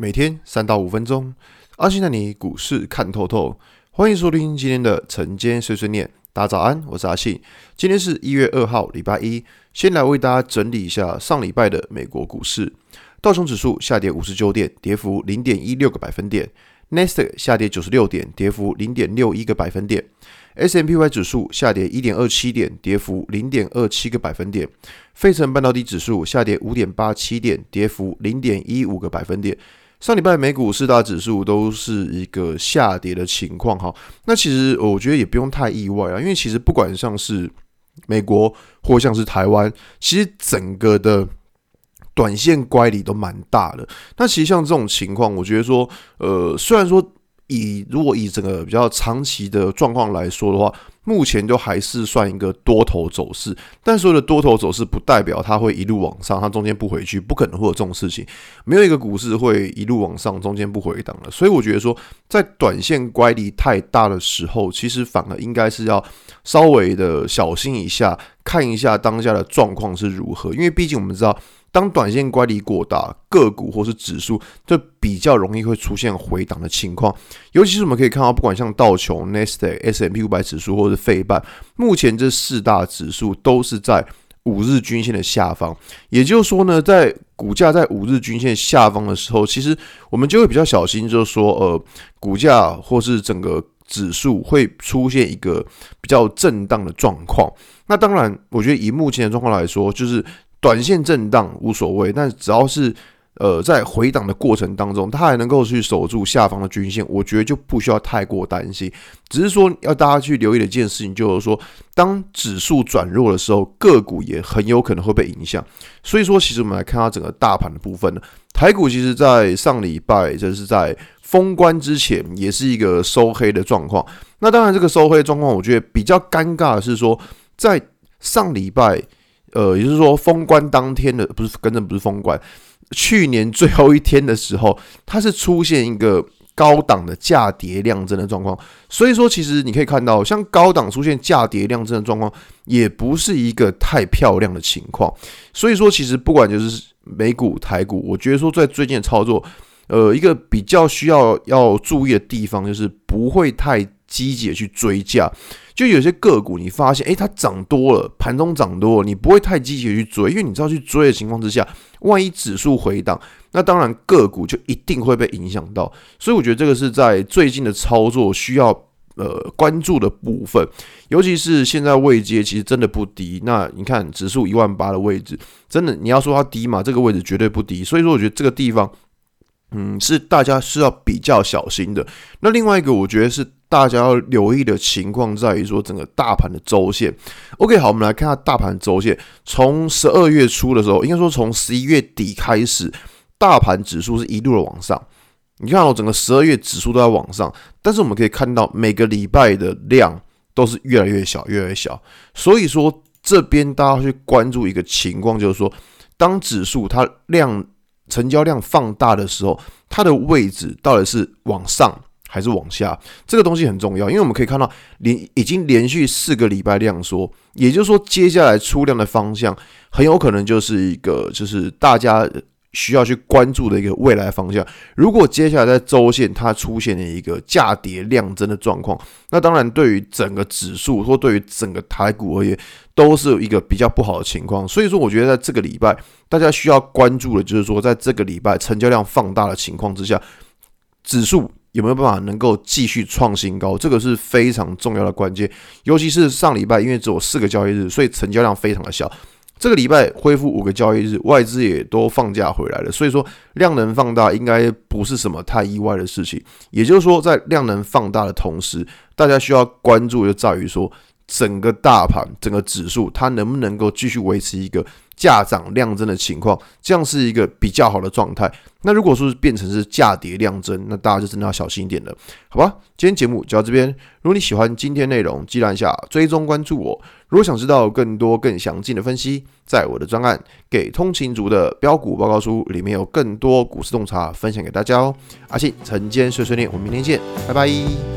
每天三到五分钟，阿信带你股市看透透。欢迎收听今天的晨间碎碎念。大家早安，我是阿信。今天是一月二号，礼拜一。先来为大家整理一下上礼拜的美国股市。道琼指数下跌五十九点，跌幅零点一六个百分点。n e s t 下跌九十六点，跌幅零点六一个百分点。S M P Y 指数下跌一点二七点，跌幅零点二七个百分点。费城半导体指数下跌五点八七点，跌幅零点一五个百分点。上礼拜美股四大指数都是一个下跌的情况哈。那其实我觉得也不用太意外啊，因为其实不管像是美国或像是台湾，其实整个的短线乖离都蛮大的。那其实像这种情况，我觉得说，呃，虽然说。以如果以整个比较长期的状况来说的话，目前就还是算一个多头走势。但所有的多头走势不代表它会一路往上，它中间不回去，不可能会有这种事情。没有一个股市会一路往上，中间不回档的。所以我觉得说，在短线乖离太大的时候，其实反而应该是要稍微的小心一下，看一下当下的状况是如何。因为毕竟我们知道。当短线乖离过大，个股或是指数就比较容易会出现回档的情况。尤其是我们可以看到，不管像道琼、纳斯达克、S M P 五百指数，或是费半，目前这四大指数都是在五日均线的下方。也就是说呢，在股价在五日均线下方的时候，其实我们就会比较小心，就是说，呃，股价或是整个指数会出现一个比较震荡的状况。那当然，我觉得以目前的状况来说，就是。短线震荡无所谓，但只要是呃在回档的过程当中，它还能够去守住下方的均线，我觉得就不需要太过担心。只是说要大家去留意的一件事情，就是说当指数转弱的时候，个股也很有可能会被影响。所以说，其实我们来看它整个大盘的部分呢，台股其实在上礼拜就是在封关之前，也是一个收黑的状况。那当然，这个收黑状况，我觉得比较尴尬的是说，在上礼拜。呃，也就是说，封关当天的不是，跟着不是封关，去年最后一天的时候，它是出现一个高档的价跌量增的状况。所以说，其实你可以看到，像高档出现价跌量增的状况，也不是一个太漂亮的情况。所以说，其实不管就是美股、台股，我觉得说在最近的操作，呃，一个比较需要要注意的地方，就是不会太积极的去追价。就有些个股，你发现，诶，它涨多了，盘中涨多了，你不会太积极的去追，因为你知道去追的情况之下，万一指数回档，那当然个股就一定会被影响到。所以我觉得这个是在最近的操作需要呃关注的部分，尤其是现在位阶其实真的不低。那你看指数一万八的位置，真的你要说它低嘛，这个位置绝对不低。所以说我觉得这个地方，嗯，是大家是要比较小心的。那另外一个，我觉得是。大家要留意的情况在于说，整个大盘的周线。OK，好，我们来看下大盘周线。从十二月初的时候，应该说从十一月底开始，大盘指数是一路的往上。你看，我整个十二月指数都在往上，但是我们可以看到每个礼拜的量都是越来越小，越来越小。所以说，这边大家去关注一个情况，就是说，当指数它量成交量放大的时候，它的位置到底是往上，还是往下，这个东西很重要，因为我们可以看到连已经连续四个礼拜量缩，也就是说，接下来出量的方向很有可能就是一个就是大家需要去关注的一个未来方向。如果接下来在周线它出现了一个价跌量增的状况，那当然对于整个指数或对于整个台股而言，都是一个比较不好的情况。所以说，我觉得在这个礼拜大家需要关注的就是说，在这个礼拜成交量放大的情况之下，指数。有没有办法能够继续创新高？这个是非常重要的关键。尤其是上礼拜，因为只有四个交易日，所以成交量非常的小。这个礼拜恢复五个交易日，外资也都放假回来了，所以说量能放大应该不是什么太意外的事情。也就是说，在量能放大的同时，大家需要关注就在于说，整个大盘、整个指数它能不能够继续维持一个价涨量增的情况，这样是一个比较好的状态。那如果说是变成是价跌量增，那大家就真的要小心一点了，好吧？今天节目就到这边。如果你喜欢今天内容，记得按下追踪关注我。如果想知道更多更详尽的分析，在我的专案《给通勤族的标股报告书》里面有更多股市洞察分享给大家哦。阿信晨间碎碎念，我们明天见，拜拜。